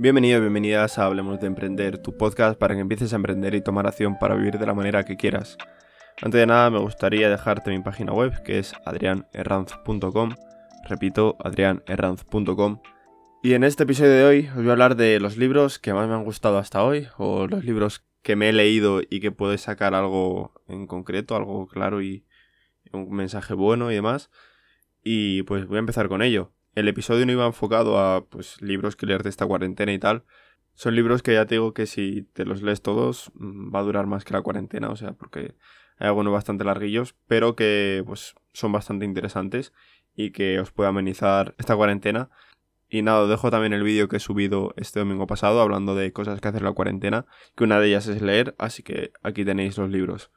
Bienvenido bienvenidas a Hablemos de Emprender, tu podcast para que empieces a emprender y tomar acción para vivir de la manera que quieras. Antes de nada me gustaría dejarte mi página web que es adrianerranz.com, repito, adrianerranz.com. Y en este episodio de hoy os voy a hablar de los libros que más me han gustado hasta hoy, o los libros que me he leído y que puedes sacar algo en concreto, algo claro y un mensaje bueno y demás. Y pues voy a empezar con ello. El episodio no iba enfocado a pues libros que leer de esta cuarentena y tal. Son libros que ya te digo que si te los lees todos mm, va a durar más que la cuarentena, o sea, porque hay algunos bastante larguillos, pero que pues son bastante interesantes y que os puede amenizar esta cuarentena. Y nada, dejo también el vídeo que he subido este domingo pasado hablando de cosas que hacer la cuarentena, que una de ellas es leer, así que aquí tenéis los libros.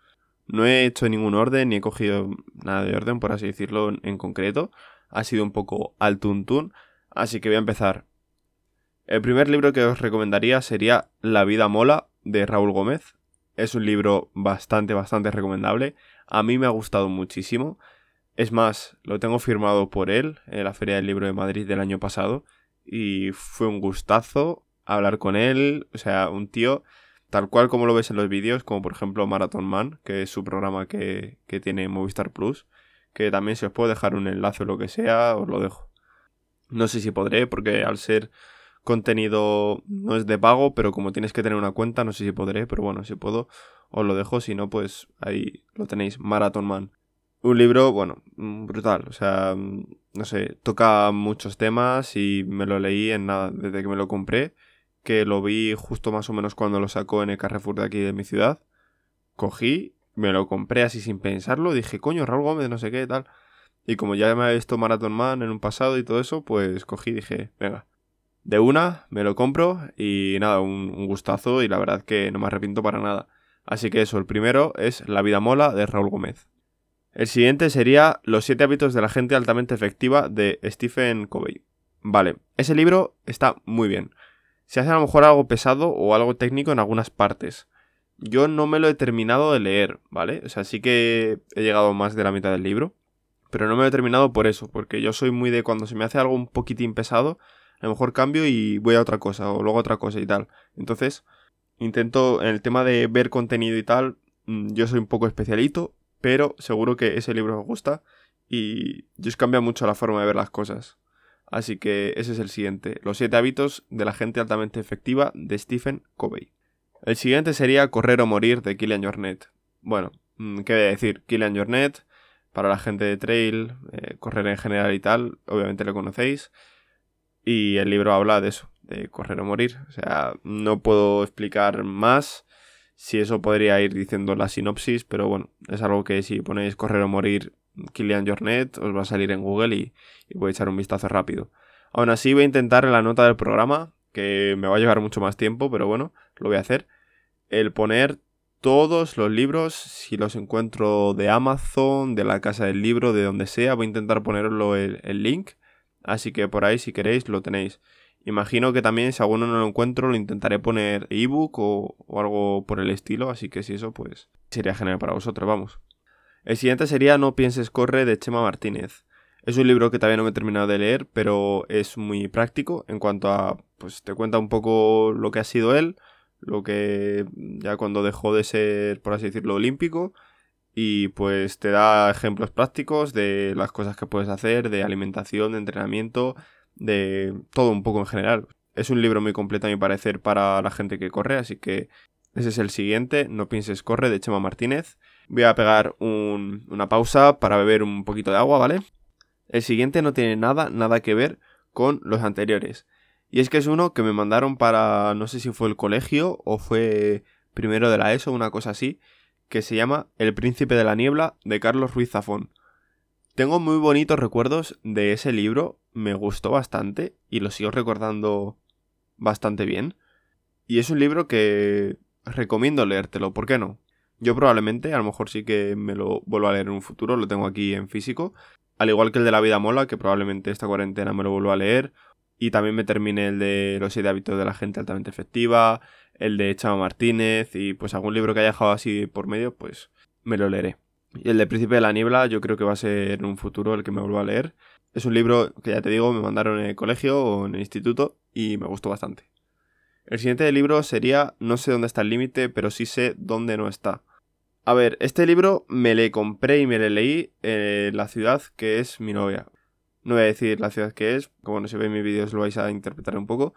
No he hecho ningún orden ni he cogido nada de orden, por así decirlo, en concreto. Ha sido un poco al tuntún, así que voy a empezar. El primer libro que os recomendaría sería La vida mola de Raúl Gómez. Es un libro bastante, bastante recomendable. A mí me ha gustado muchísimo. Es más, lo tengo firmado por él en la Feria del Libro de Madrid del año pasado. Y fue un gustazo hablar con él. O sea, un tío tal cual como lo ves en los vídeos, como por ejemplo Marathon Man, que es su programa que, que tiene Movistar Plus. Que también si os puedo dejar un enlace o lo que sea, os lo dejo. No sé si podré, porque al ser contenido no es de pago, pero como tienes que tener una cuenta, no sé si podré, pero bueno, si puedo, os lo dejo, si no, pues ahí lo tenéis, Marathon Man. Un libro, bueno, mm, brutal, o sea, mm, no sé, toca muchos temas y me lo leí en nada, desde que me lo compré, que lo vi justo más o menos cuando lo sacó en el Carrefour de aquí de mi ciudad. Cogí, me lo compré así sin pensarlo, dije, coño, Raúl Gómez, no sé qué, tal. Y como ya me había visto Marathon Man en un pasado y todo eso, pues cogí y dije, venga, de una, me lo compro y nada, un, gustazo y la verdad que no me arrepiento para nada. Así que eso, el primero es La vida mola de Raúl Gómez. El siguiente sería Los siete hábitos de la gente altamente efectiva de Stephen Covey. Vale, ese libro está muy bien. Se hace a lo mejor algo pesado o algo técnico en algunas partes. Yo no me lo he terminado de leer, ¿vale? O sea, sí que he llegado más de la mitad del libro. Pero no me lo he terminado por eso, porque yo soy muy de cuando se me hace algo un poquitín pesado, a lo mejor cambio y voy a otra cosa, o luego a otra cosa y tal. Entonces, intento, en el tema de ver contenido y tal, mm, yo soy un poco especialito, pero seguro que ese libro os gusta y os cambia mucho la forma de ver las cosas. Así que ese es el siguiente, Los siete hábitos de la gente altamente efectiva de Stephen Covey. El siguiente sería Correr o Morir de Killian Jornet. Bueno, mm, ¿qué voy a decir? Killian Jornet, para la gente de trail, eh, correr en general y tal, obviamente lo conocéis. Y el libro habla de eso, de correr o morir. O sea, no puedo explicar más. Si eso podría ir diciendo la sinopsis, pero bueno, es algo que si ponéis correr o morir Kilian Jornet os va a salir en Google y, voy a echar un vistazo rápido. Aún así voy a intentar en la nota del programa, que me va a llevar mucho más tiempo, pero bueno, lo voy a hacer, el poner todos los libros, si los encuentro de Amazon, de la casa del libro, de donde sea, voy a intentar ponerlo el, el link Así que por ahí si queréis lo tenéis. Imagino que también si alguno no lo encuentro lo intentaré poner ebook o, o algo por el estilo, así que si eso pues sería genial para vosotros, vamos. El siguiente sería No pienses corre de Chema Martínez. Es un libro que todavía no me he terminado de leer, pero es muy práctico en cuanto a, pues te cuenta un poco lo que ha sido él, lo que ya cuando dejó de ser, por así decirlo, olímpico, y pues te da ejemplos prácticos de las cosas que puedes hacer, de alimentación, de entrenamiento, de todo un poco en general. Es un libro muy completo a mi parecer para la gente que corre, así que ese es el siguiente, No pienses corre, de Chema Martínez. Voy a pegar una pausa para beber un poquito de agua, ¿vale? El siguiente no tiene nada, nada que ver con los anteriores. Y es que es uno que me mandaron para, no sé si fue el colegio o fue primero de la ESO, una cosa así, que se llama El Príncipe de la Niebla de Carlos Ruiz Zafón. Tengo muy bonitos recuerdos de ese libro, me gustó bastante y lo sigo recordando bastante bien. Y es un libro que recomiendo leértelo, ¿por qué no? Yo probablemente, a lo mejor sí que me lo vuelvo a leer en un futuro, lo tengo aquí en físico. Al igual que el de La vida mola, que probablemente esta cuarentena me lo vuelvo a leer. Y también me termine el de Los siete hábitos de la gente altamente efectiva, el de Chava Martínez y pues algún libro que haya dejado así por medio, pues me lo leeré. Y el de Príncipe de la Niebla yo creo que va a ser en un futuro el que me vuelva a leer. Es un libro que ya te digo, me mandaron en el colegio o en el instituto y me gustó bastante. El siguiente libro sería No sé dónde está el límite, pero sí sé dónde no está. A ver, este libro me le compré y me le leí en la ciudad que es mi novia. No voy a decir la ciudad que es, como no se ve en mis vídeos lo vais a interpretar un poco.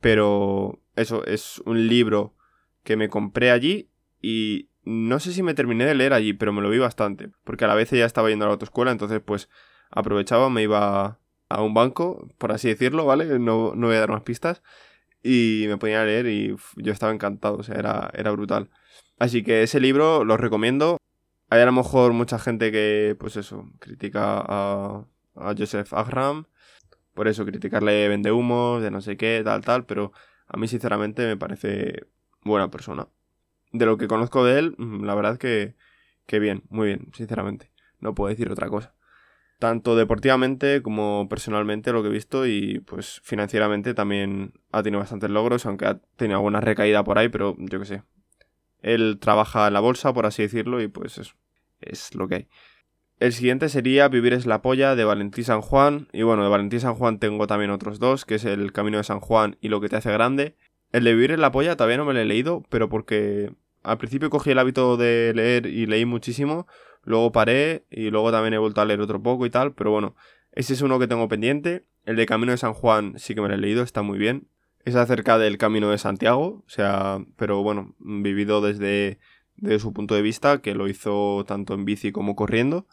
Pero eso es un libro que me compré allí y no sé si me terminé de leer allí, pero me lo vi bastante. Porque a la vez ya estaba yendo a la autoescuela, entonces pues aprovechaba, me iba a un banco, por así decirlo, ¿vale? No, no voy a dar más pistas. Y me ponía a leer y yo estaba encantado, o sea, era, era brutal. Así que ese libro lo recomiendo. Hay a lo mejor mucha gente que, pues eso, critica a, a Joseph Agram. Por eso, criticarle vende humos, de no sé qué, tal, tal. Pero a mí, sinceramente, me parece buena persona. De lo que conozco de él, mm, la verdad que, que bien, muy bien, sinceramente. No puedo decir otra cosa. Tanto deportivamente como personalmente lo que he visto y pues financieramente también ha tenido bastantes logros, aunque ha tenido alguna recaída por ahí, pero yo qué sé. Él trabaja en la bolsa, por así decirlo, y pues eso, es lo que hay. El siguiente sería Vivir es la polla de Valentín San Juan. Y bueno, de Valentín San Juan tengo también otros dos, que es El Camino de San Juan y Lo que te hace grande. El de Vivir es la polla todavía no me lo he leído, pero porque al principio cogí el hábito de leer y leí muchísimo. Luego paré y luego también he vuelto a leer otro poco y tal. Pero bueno, ese es uno que tengo pendiente. El de Camino de San Juan sí que me lo he leído, está muy bien. Es acerca del Camino de Santiago, o sea, pero bueno, vivido desde, desde su punto de vista, que lo hizo tanto en bici como corriendo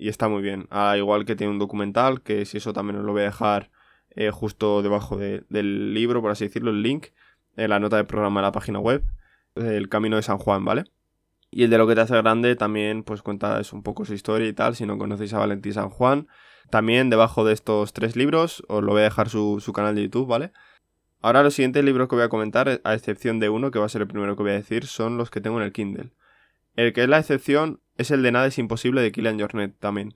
y está muy bien. Al igual que tiene un documental, que si eso también os lo voy a dejar eh, justo debajo del libro, por así decirlo, el link, en la nota del programa de la página web, El Camino de San Juan, ¿vale? Y el de lo que te hace grande también pues cuenta un poco su historia y tal, si no conocéis a Valentín San Juan. También debajo de estos tres libros os lo voy a dejar su, su canal de YouTube, ¿vale? Ahora los siguientes libros que voy a comentar, a excepción de uno, que va a ser el primero que voy a decir, son los que tengo en el Kindle. El que es la excepción es el de Nada es imposible de Killian Jornet también.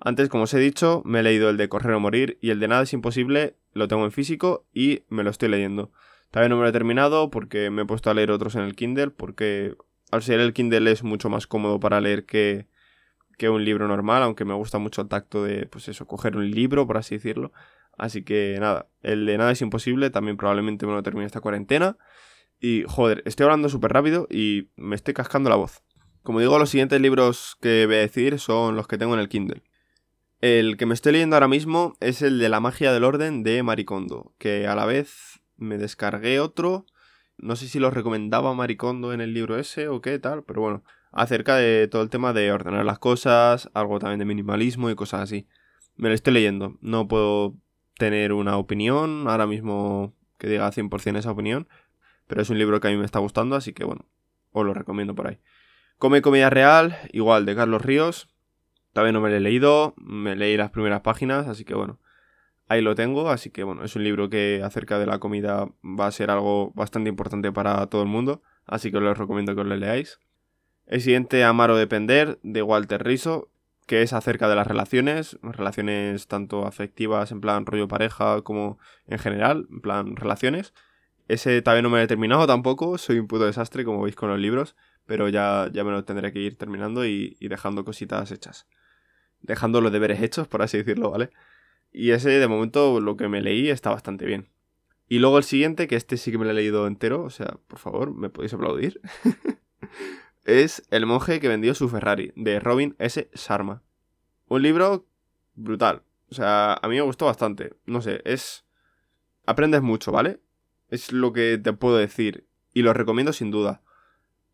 Antes, como os he dicho, me he leído el de Correr o Morir y el de Nada es imposible lo tengo en físico y me lo estoy leyendo. Todavía no me lo he terminado porque me he puesto a leer otros en el Kindle porque al ser el Kindle es mucho más cómodo para leer que, que un libro normal, aunque me gusta mucho el tacto de, pues eso, coger un libro, por así decirlo. Así que nada, el de Nada es imposible también probablemente me lo termine esta cuarentena. Y joder, estoy hablando súper rápido y me estoy cascando la voz. Como digo, los siguientes libros que voy a decir son los que tengo en el Kindle. El que me estoy leyendo ahora mismo es el de La magia del orden de Maricondo, que a la vez me descargué otro. No sé si lo recomendaba Maricondo en el libro ese o qué tal, pero bueno, acerca de todo el tema de ordenar las cosas, algo también de minimalismo y cosas así. Me lo estoy leyendo, no puedo tener una opinión ahora mismo que diga 100% esa opinión, pero es un libro que a mí me está gustando, así que bueno, os lo recomiendo por ahí. Come Comida Real, igual, de Carlos Ríos. Todavía no me lo he leído, me leí las primeras páginas, así que bueno, ahí lo tengo. Así que bueno, es un libro que acerca de la comida va a ser algo bastante importante para todo el mundo, así que os recomiendo que os lo leáis. El siguiente, Amar o Depender, de Walter Riso, que es acerca de las relaciones, relaciones tanto afectivas, en plan rollo pareja, como en general, en plan relaciones. Ese todavía no me he terminado tampoco, soy un puto desastre, como veis con los libros, pero ya, ya me lo tendré que ir terminando y, dejando cositas hechas. Dejando los deberes hechos, por así decirlo, ¿vale? Y ese, de momento, lo que me leí está bastante bien. Y luego el siguiente, que este sí que me lo he leído entero, o sea, por favor, ¿me podéis aplaudir? es El monje que vendió su Ferrari, de Robin S. Sharma. Un libro brutal. O sea, a mí me gustó bastante. No sé, es... Aprendes mucho, ¿vale? Es lo que te puedo decir. Y lo recomiendo sin duda.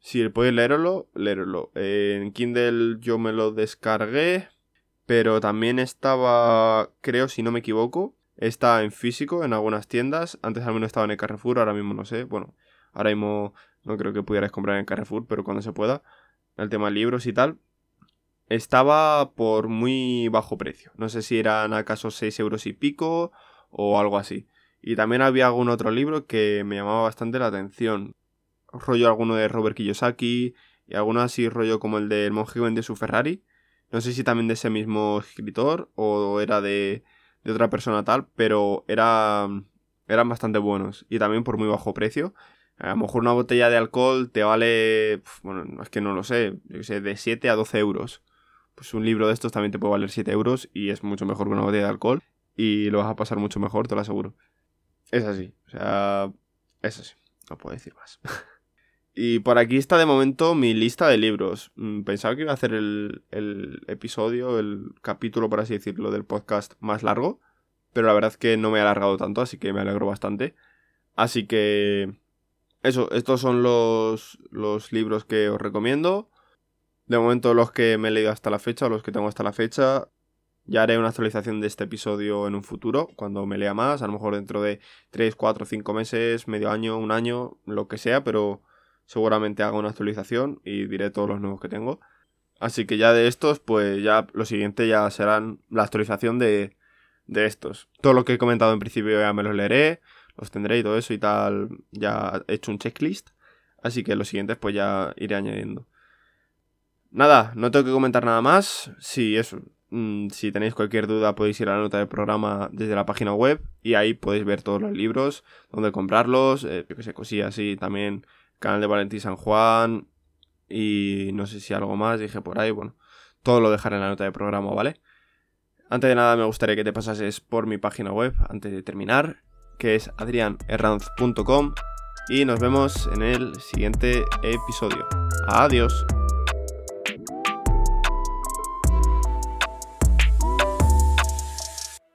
Si podéis leerlo, leerlo. en Kindle yo me lo descargué, pero también estaba, creo, si no me equivoco, está en físico en algunas tiendas. Antes al menos estaba en el Carrefour, ahora mismo no sé. Bueno, ahora mismo no creo que pudierais comprar en Carrefour, pero cuando se pueda. El tema de libros y tal. Estaba por muy bajo precio. No sé si eran acaso 6 euros y pico o algo así. Y también había algún otro libro que me llamaba bastante la atención rollo alguno de Robert Kiyosaki y alguno así rollo como el del monje vendió su Ferrari. No sé si también de ese mismo escritor o era de, de otra persona tal, pero era, eran bastante buenos y también por muy bajo precio. A lo mejor una botella de alcohol te vale, bueno, es que no lo sé, yo sé, de 7 a 12 euros. Pues un libro de estos también te puede valer 7 euros y es mucho mejor que una botella de alcohol y lo vas a pasar mucho mejor, te lo aseguro. Es así, o sea, es así. No puedo decir más. y por aquí está de momento mi lista de libros. Mm, pensaba que iba a hacer el, el episodio, el capítulo, por así decirlo, del podcast más largo. Pero la verdad es que no me he alargado tanto, así que me alegro bastante. Así que... Eso, estos son los, los libros que os recomiendo. De momento los que me he leído hasta la fecha, los que tengo hasta la fecha. Ya haré una actualización de este episodio en un futuro, cuando me lea más, a lo mejor dentro de 3, 4, 5 meses, medio año, un año, lo que sea, pero seguramente haga una actualización y diré todos los nuevos que tengo. Así que ya de estos, pues ya lo siguiente ya serán la actualización de, de estos. Todo lo que he comentado en principio ya me los leeré, los tendré y todo eso y tal, ya he hecho un checklist. Así que los siguientes pues ya iré añadiendo. Nada, no tengo que comentar nada más. Si eso, Mm, si tenéis cualquier duda podéis ir a la nota del programa desde la página web y ahí podéis ver todos los libros, dónde comprarlos, eh, yo que sé, cosillas así, también canal de Valentín San Juan y no sé si algo más, dije por ahí, bueno, todo lo dejaré en la nota del programa, ¿vale? Antes de nada me gustaría que te pasases por mi página web antes de terminar, que es adrianerranz.com y nos vemos en el siguiente episodio. Adiós.